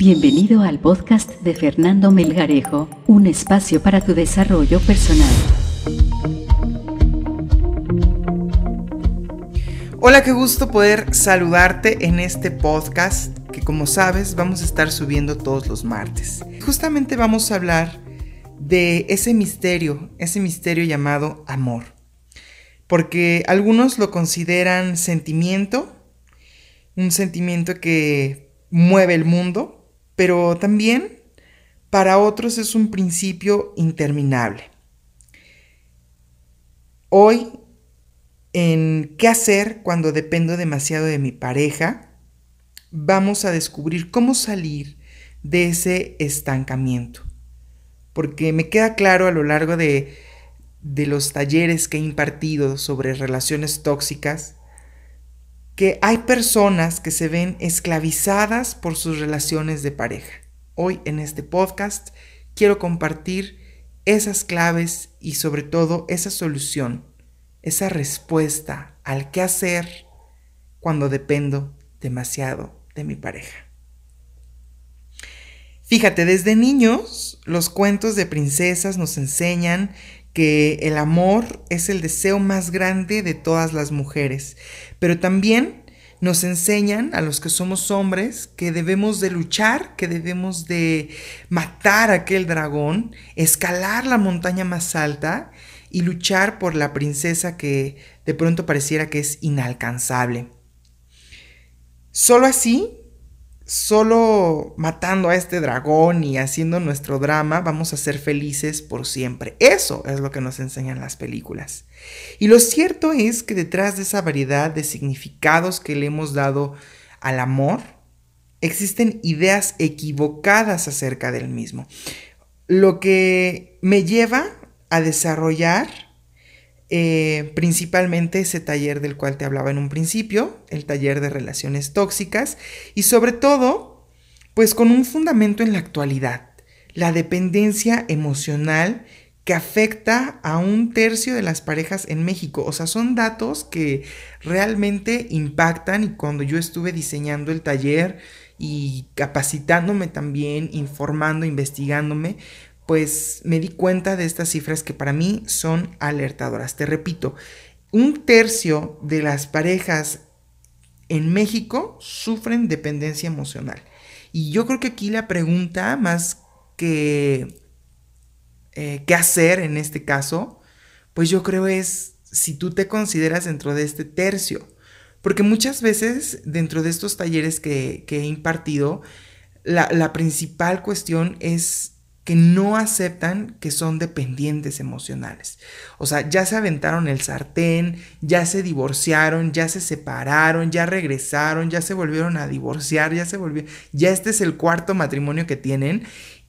Bienvenido al podcast de Fernando Melgarejo, un espacio para tu desarrollo personal. Hola, qué gusto poder saludarte en este podcast que como sabes vamos a estar subiendo todos los martes. Justamente vamos a hablar de ese misterio, ese misterio llamado amor. Porque algunos lo consideran sentimiento, un sentimiento que mueve el mundo, pero también para otros es un principio interminable. Hoy, en qué hacer cuando dependo demasiado de mi pareja, vamos a descubrir cómo salir de ese estancamiento. Porque me queda claro a lo largo de, de los talleres que he impartido sobre relaciones tóxicas, que hay personas que se ven esclavizadas por sus relaciones de pareja. Hoy en este podcast quiero compartir esas claves y sobre todo esa solución, esa respuesta al qué hacer cuando dependo demasiado de mi pareja. Fíjate, desde niños los cuentos de princesas nos enseñan que el amor es el deseo más grande de todas las mujeres, pero también nos enseñan a los que somos hombres que debemos de luchar, que debemos de matar a aquel dragón, escalar la montaña más alta y luchar por la princesa que de pronto pareciera que es inalcanzable. Solo así solo matando a este dragón y haciendo nuestro drama vamos a ser felices por siempre. Eso es lo que nos enseñan las películas. Y lo cierto es que detrás de esa variedad de significados que le hemos dado al amor, existen ideas equivocadas acerca del mismo. Lo que me lleva a desarrollar eh, principalmente ese taller del cual te hablaba en un principio, el taller de relaciones tóxicas, y sobre todo, pues con un fundamento en la actualidad, la dependencia emocional que afecta a un tercio de las parejas en México. O sea, son datos que realmente impactan y cuando yo estuve diseñando el taller y capacitándome también, informando, investigándome, pues me di cuenta de estas cifras que para mí son alertadoras. Te repito, un tercio de las parejas en México sufren dependencia emocional. Y yo creo que aquí la pregunta más que eh, qué hacer en este caso, pues yo creo es si tú te consideras dentro de este tercio. Porque muchas veces dentro de estos talleres que, he impartido, la principal cuestión es que no aceptan que son dependientes emocionales. O sea, ya se aventaron el sartén, ya se divorciaron, ya se separaron, ya regresaron, ya se volvieron a divorciar, ya se volvieron, ya este es el cuarto matrimonio que tienen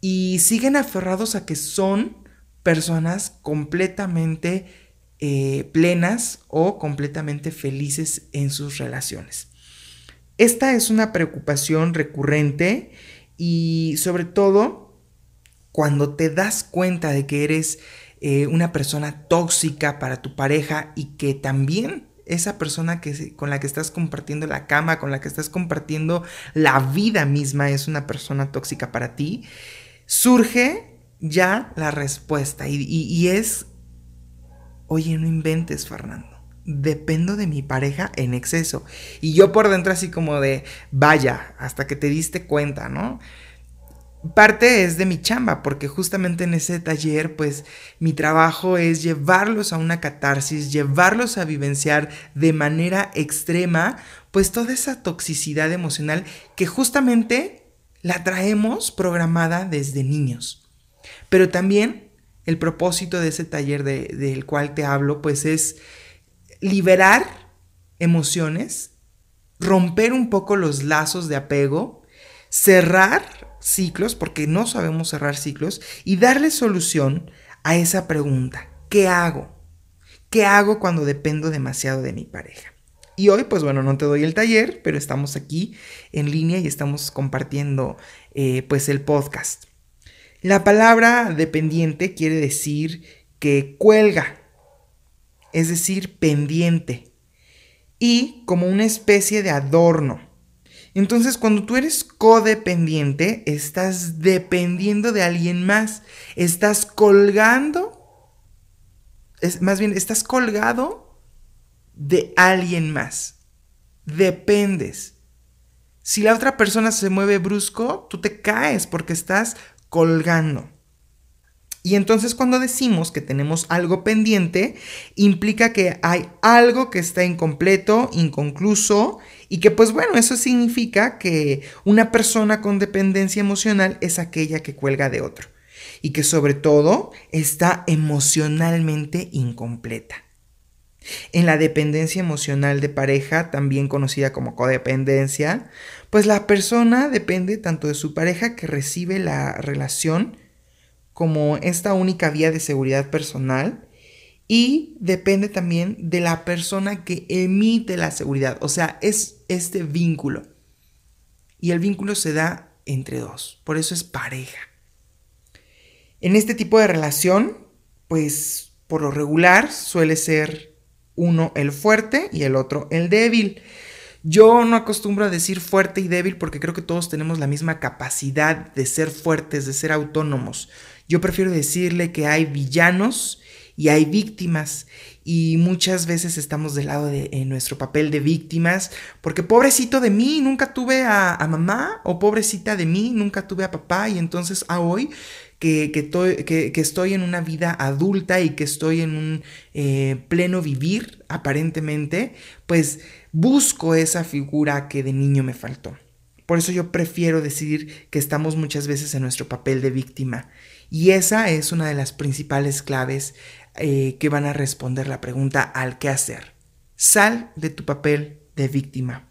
y siguen aferrados a que son personas completamente eh, plenas o completamente felices en sus relaciones. Esta es una preocupación recurrente y sobre todo cuando te das cuenta de que eres eh, una persona tóxica para tu pareja y que también esa persona que, con la que estás compartiendo la cama, con la que estás compartiendo la vida misma es una persona tóxica para ti, surge ya la respuesta y, y es, oye, no inventes, Fernando. Dependo de mi pareja en exceso. Y yo por dentro así como de, vaya, hasta que te diste cuenta, ¿no? Parte es de mi chamba, porque justamente en ese taller, pues mi trabajo es llevarlos a una catarsis, llevarlos a vivenciar de manera extrema, pues toda esa toxicidad emocional que justamente la traemos programada desde niños. Pero también el propósito de ese taller del cual te hablo, pues es liberar emociones, romper un poco los lazos de apego, cerrar ciclos, porque no sabemos cerrar ciclos, y darle solución a esa pregunta. ¿Qué hago? ¿Qué hago cuando dependo demasiado de mi pareja? Y hoy, pues bueno, no te doy el taller, pero estamos aquí en línea y estamos compartiendo eh, pues el podcast. La palabra dependiente quiere decir que cuelga, es decir, pendiente, y como una especie de adorno Entonces, cuando tú eres codependiente, estás dependiendo de alguien más, estás colgando, es, más bien, estás colgado de alguien más, dependes. Si la otra persona se mueve brusco, tú te caes porque estás colgando. Y entonces cuando decimos que tenemos algo pendiente, implica que hay algo que está incompleto, inconcluso, y que pues bueno, eso significa que una persona con dependencia emocional es aquella que cuelga de otro, y que sobre todo está emocionalmente incompleta. En la dependencia emocional de pareja, también conocida como codependencia, pues la persona depende tanto de su pareja que recibe la relación, como esta única vía de seguridad personal y depende también de la persona que emite la seguridad. O sea, es este vínculo. Y el vínculo se da entre dos. Por eso es pareja. En este tipo de relación, pues por lo regular suele ser uno el fuerte y el otro el débil. Yo no acostumbro a decir fuerte y débil porque creo que todos tenemos la misma capacidad de ser fuertes, de ser autónomos. Yo prefiero decirle que hay villanos y hay víctimas. Y muchas veces estamos del lado de nuestro papel de víctimas porque pobrecito de mí nunca tuve a, mamá o pobrecita de mí nunca tuve a papá y entonces a hoy que, que, estoy en una vida adulta y que estoy en un eh, pleno vivir aparentemente pues busco esa figura que de niño me faltó. Por eso yo prefiero decir que estamos muchas veces en nuestro papel de víctima. Y esa es una de las principales claves eh, que van a responder la pregunta al qué hacer. Sal de tu papel de víctima.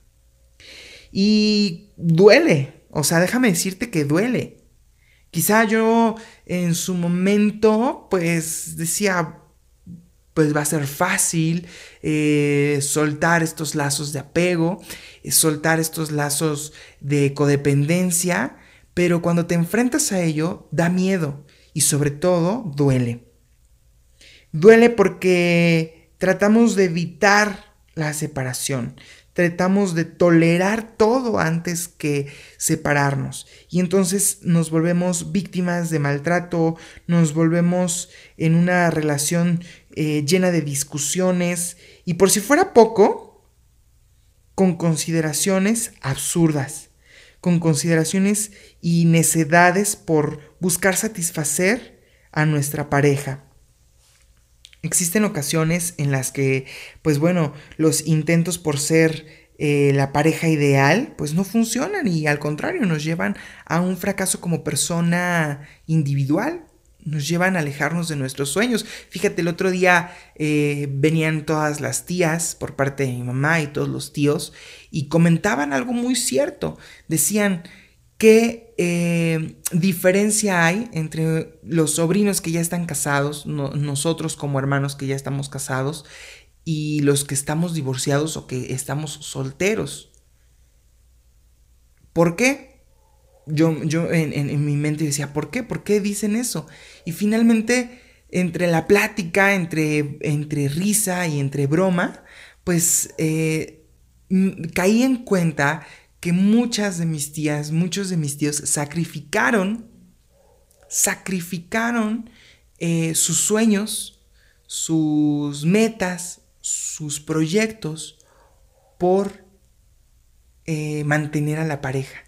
Y duele, o sea, déjame decirte que duele. Quizá yo en su momento pues decía, pues va a ser fácil eh, soltar estos lazos de apego, eh, soltar estos lazos de codependencia, pero cuando te enfrentas a ello da miedo y sobre todo duele. Duele porque tratamos de evitar la separación, tratamos de tolerar todo antes que separarnos. Y entonces nos volvemos víctimas de maltrato, nos volvemos en una relación eh, llena de discusiones. Y por si fuera poco, con consideraciones absurdas con consideraciones y necedades por buscar satisfacer a nuestra pareja. Existen ocasiones en las que, pues bueno, los intentos por ser eh, la pareja ideal, pues no funcionan y al contrario nos llevan a un fracaso como persona individual nos llevan a alejarnos de nuestros sueños. Fíjate, el otro día eh, venían todas las tías por parte de mi mamá y todos los tíos y comentaban algo muy cierto. Decían, ¿qué eh, diferencia hay entre los sobrinos que ya están casados, nosotros como hermanos que ya estamos casados, y los que estamos divorciados o que estamos solteros? ¿Por qué? yo, yo en, mi mente decía, ¿por qué? ¿Por qué dicen eso? Y finalmente, entre la plática, entre, entre risa y entre broma, pues eh, caí en cuenta que muchas de mis tías, muchos de mis tíos sacrificaron, sacrificaron eh, sus sueños, sus metas, sus proyectos por eh, mantener a la pareja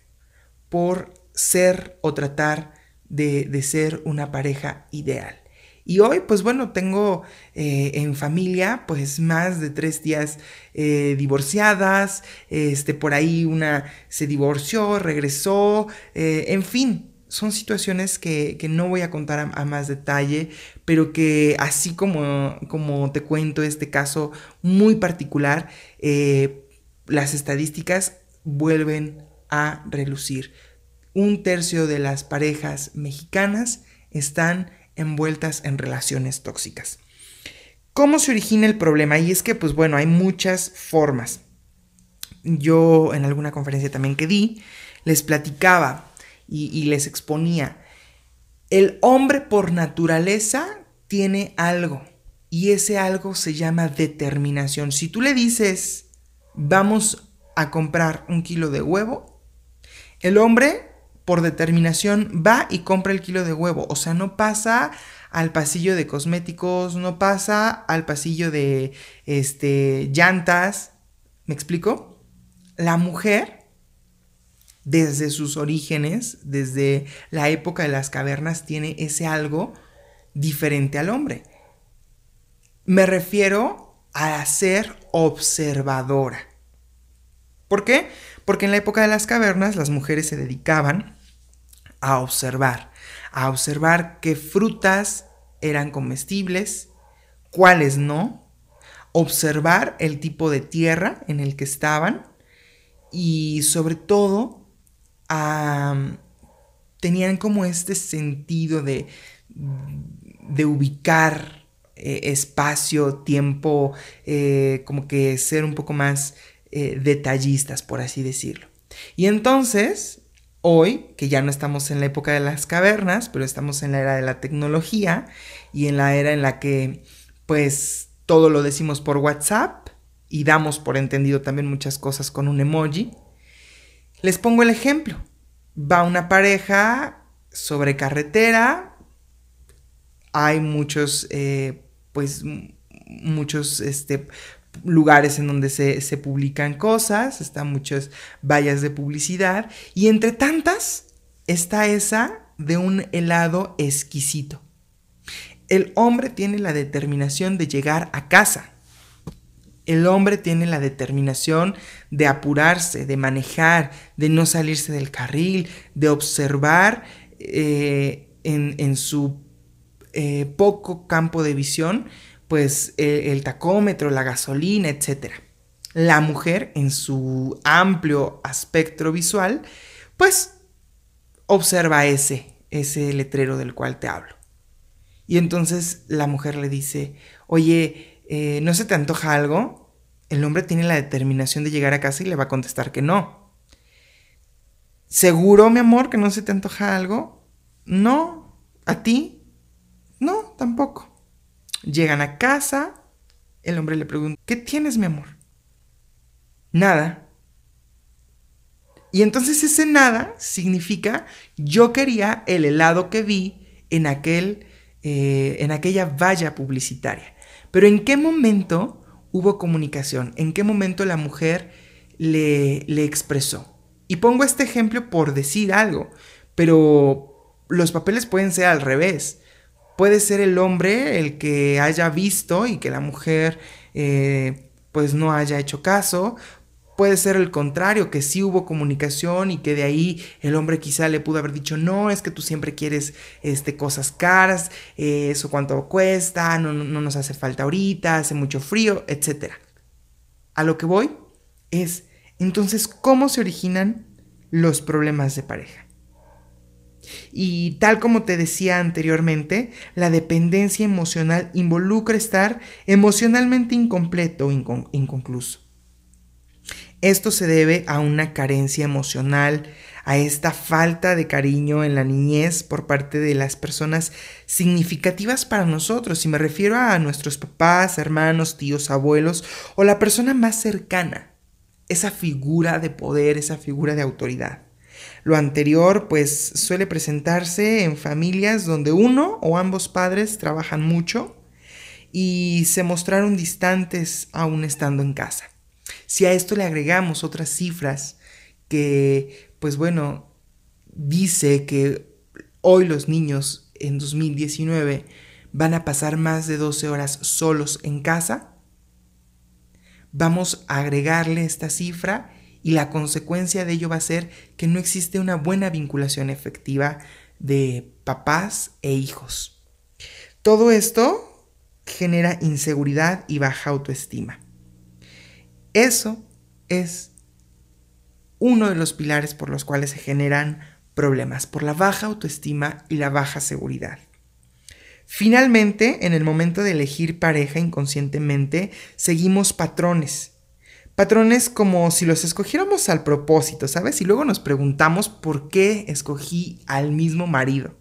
por ser o tratar de, ser una pareja ideal. Y hoy, pues bueno, tengo eh, en familia, pues más de tres tías eh, divorciadas, este, por ahí una se divorció, regresó, eh, en fin, son situaciones que, no voy a contar a, más detalle, pero que así como, como te cuento este caso muy particular, las estadísticas vuelven a relucir. Un tercio de las parejas mexicanas están envueltas en relaciones tóxicas. ¿Cómo se origina el problema? Y es que, pues bueno, hay muchas formas. Yo en alguna conferencia también que di, les platicaba y, y les exponía. El hombre por naturaleza tiene algo y ese algo se llama determinación. Si tú le dices, vamos a comprar un kilo de huevo, el hombre por determinación va y compra el kilo de huevo. O sea, no pasa al pasillo de cosméticos, no pasa al pasillo de este, llantas. ¿Me explico? La mujer, desde sus orígenes, desde la época de las cavernas, tiene ese algo diferente al hombre. Me refiero a ser observadora. ¿Por qué? Porque en la época de las cavernas las mujeres se dedicaban a observar, a observar qué frutas eran comestibles, cuáles no, observar el tipo de tierra en el que estaban y sobre todo tenían como este sentido de, de ubicar eh, espacio, tiempo, eh, como que ser un poco más eh, detallistas, por así decirlo. Y entonces, hoy, que ya no estamos en la época de las cavernas, pero estamos en la era de la tecnología y en la era en la que, pues, todo lo decimos por WhatsApp y damos por entendido también muchas cosas con un emoji. Les pongo el ejemplo. Va una pareja sobre carretera, hay muchos, eh, pues, muchos, este, lugares en donde se, publican cosas, están muchas vallas de publicidad y entre tantas está esa de un helado exquisito. El hombre tiene la determinación de llegar a casa. El hombre tiene la determinación de apurarse, de manejar, de no salirse del carril, de observar eh, en, su eh, poco campo de visión pues el, tacómetro, la gasolina, etc. La mujer en su amplio aspecto visual, pues observa ese, ese letrero del cual te hablo. Y entonces la mujer le dice, oye, eh, ¿no se te antoja algo? El hombre tiene la determinación de llegar a casa y le va a contestar que no. ¿Seguro, mi amor, que no se te antoja algo? No. ¿A ti? No, tampoco. Llegan a casa, el hombre le pregunta, ¿qué tienes, mi amor? Nada. Y entonces ese nada significa, yo quería el helado que vi en, aquel, eh, en aquella valla publicitaria. Pero ¿en qué momento hubo comunicación? ¿En qué momento la mujer le, le expresó? Y pongo este ejemplo por decir algo, pero los papeles pueden ser al revés. Puede ser el hombre el que haya visto y que la mujer eh, pues no haya hecho caso. Puede ser el contrario, que sí hubo comunicación y que de ahí el hombre quizá le pudo haber dicho, no, es que tú siempre quieres este, cosas caras, eh, eso cuánto cuesta, no, no nos hace falta ahorita, hace mucho frío, etc. A lo que voy es, entonces, ¿cómo se originan los problemas de pareja? Y tal como te decía anteriormente, la dependencia emocional involucra estar emocionalmente incompleto o inconcluso. Esto se debe a una carencia emocional, a esta falta de cariño en la niñez por parte de las personas significativas para nosotros, y me refiero a nuestros papás, hermanos, tíos, abuelos o la persona más cercana, esa figura de poder, esa figura de autoridad. Lo anterior pues suele presentarse en familias donde uno o ambos padres trabajan mucho y se mostraron distantes aún estando en casa. Si a esto le agregamos otras cifras que pues bueno, dice que hoy los niños en 2019 van a pasar más de 12 horas solos en casa, vamos a agregarle esta cifra y la consecuencia de ello va a ser que no existe una buena vinculación efectiva de papás e hijos. Todo esto genera inseguridad y baja autoestima. Eso es uno de los pilares por los cuales se generan problemas, por la baja autoestima y la baja seguridad. Finalmente, en el momento de elegir pareja inconscientemente, seguimos patrones Patrones como si los escogiéramos al propósito, ¿sabes? Y luego nos preguntamos por qué escogí al mismo marido.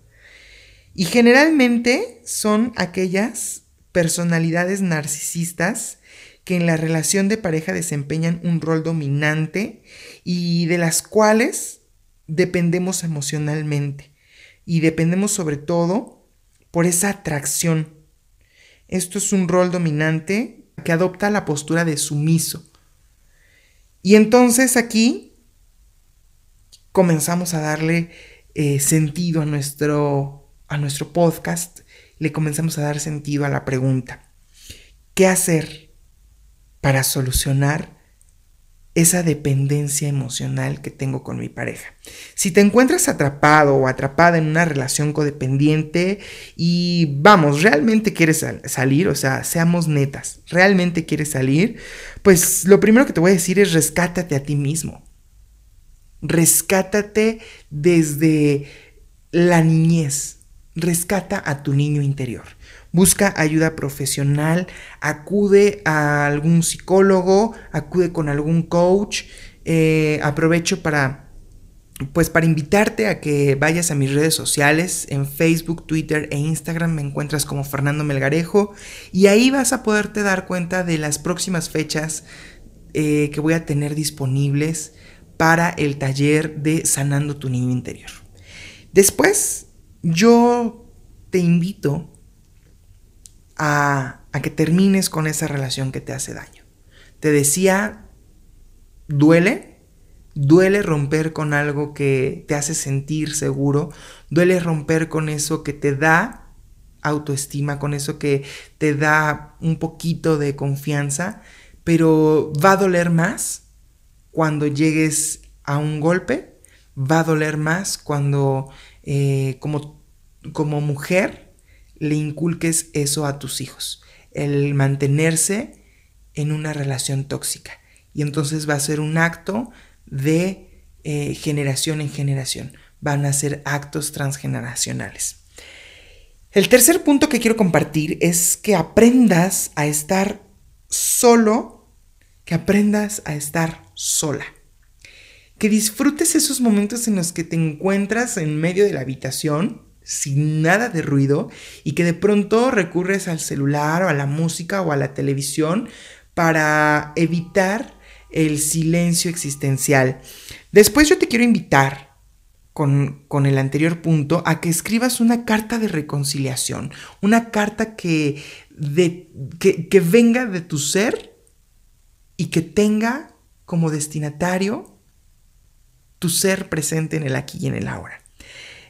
Y generalmente son aquellas personalidades narcisistas que en la relación de pareja desempeñan un rol dominante y de las cuales dependemos emocionalmente y dependemos sobre todo por esa atracción. Esto es un rol dominante que adopta la postura de sumiso. Y entonces aquí comenzamos a darle eh, sentido a nuestro, a nuestro podcast, le comenzamos a dar sentido a la pregunta, ¿qué hacer para solucionar esa dependencia emocional que tengo con mi pareja. Si te encuentras atrapado o atrapada en una relación codependiente y vamos, realmente quieres salir, o sea, seamos netas, realmente quieres salir, pues lo primero que te voy a decir es rescátate a ti mismo. Rescátate desde la niñez. Rescata a tu niño interior busca ayuda profesional, acude a algún psicólogo, acude con algún coach. Eh, aprovecho para pues para invitarte a que vayas a mis redes sociales, en Facebook, Twitter e Instagram me encuentras como Fernando Melgarejo y ahí vas a poderte dar cuenta de las próximas fechas eh, que voy a tener disponibles para el taller de Sanando tu Niño Interior. Después, yo te invito a, que termines con esa relación que te hace daño. Te decía, duele, duele romper con algo que te hace sentir seguro, duele romper con eso que te da autoestima, con eso que te da un poquito de confianza, pero va a doler más cuando llegues a un golpe, va a doler más cuando eh, como, como mujer le inculques eso a tus hijos, el mantenerse en una relación tóxica. Y entonces va a ser un acto de eh, generación en generación. Van a ser actos transgeneracionales. El tercer punto que quiero compartir es que aprendas a estar solo, que aprendas a estar sola. Que disfrutes esos momentos en los que te encuentras en medio de la habitación sin nada de ruido y que de pronto recurres al celular o a la música o a la televisión para evitar el silencio existencial. Después yo te quiero invitar con, el anterior punto a que escribas una carta de reconciliación, una carta que, de, que, que venga de tu ser y que tenga como destinatario tu ser presente en el aquí y en el ahora.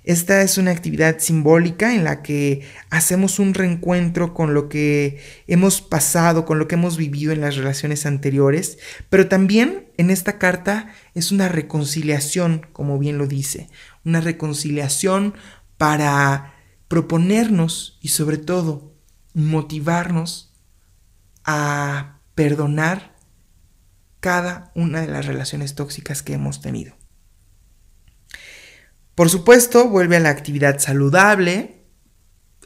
Esta es una actividad simbólica en la que hacemos un reencuentro con lo que hemos pasado, con lo que hemos vivido en las relaciones anteriores, pero también en esta carta es una reconciliación, como bien lo dice, una reconciliación para proponernos y sobre todo motivarnos a perdonar cada una de las relaciones tóxicas que hemos tenido. Por supuesto, vuelve a la actividad saludable,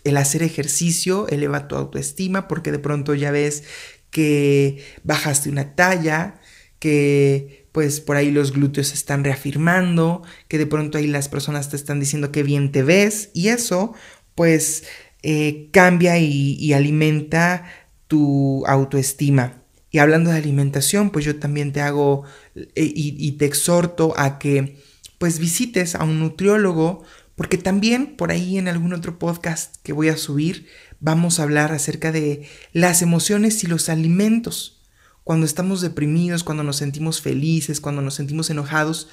el hacer ejercicio eleva tu autoestima porque de pronto ya ves que bajaste una talla, que pues por ahí los glúteos se están reafirmando, que de pronto ahí las personas te están diciendo que bien te ves y eso pues eh, cambia y, alimenta tu autoestima. Y hablando de alimentación, pues yo también te hago eh, y te exhorto a que pues visites a un nutriólogo, porque también por ahí en algún otro podcast que voy a subir vamos a hablar acerca de las emociones y los alimentos. Cuando estamos deprimidos, cuando nos sentimos felices, cuando nos sentimos enojados,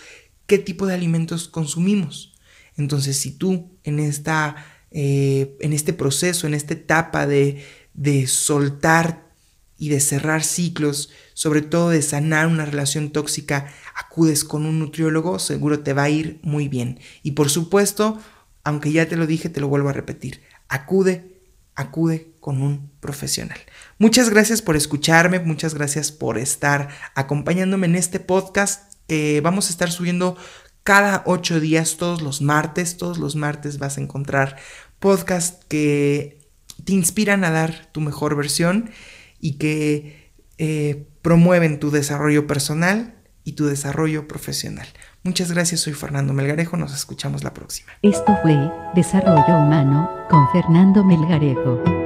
¿qué tipo de alimentos consumimos? Entonces, si tú en, esta, eh, en este proceso, en esta etapa de, de soltar y de cerrar ciclos, sobre todo de sanar una relación tóxica, acudes con un nutriólogo, seguro te va a ir muy bien. Y por supuesto, aunque ya te lo dije, te lo vuelvo a repetir, acude, acude con un profesional. Muchas gracias por escucharme, muchas gracias por estar acompañándome en este podcast que vamos a estar subiendo cada ocho días, todos los martes, todos los martes vas a encontrar podcasts que te inspiran a dar tu mejor versión y que eh, promueven tu desarrollo personal y tu desarrollo profesional. Muchas gracias, soy Fernando Melgarejo, nos escuchamos la próxima. Esto fue Desarrollo Humano con Fernando Melgarejo.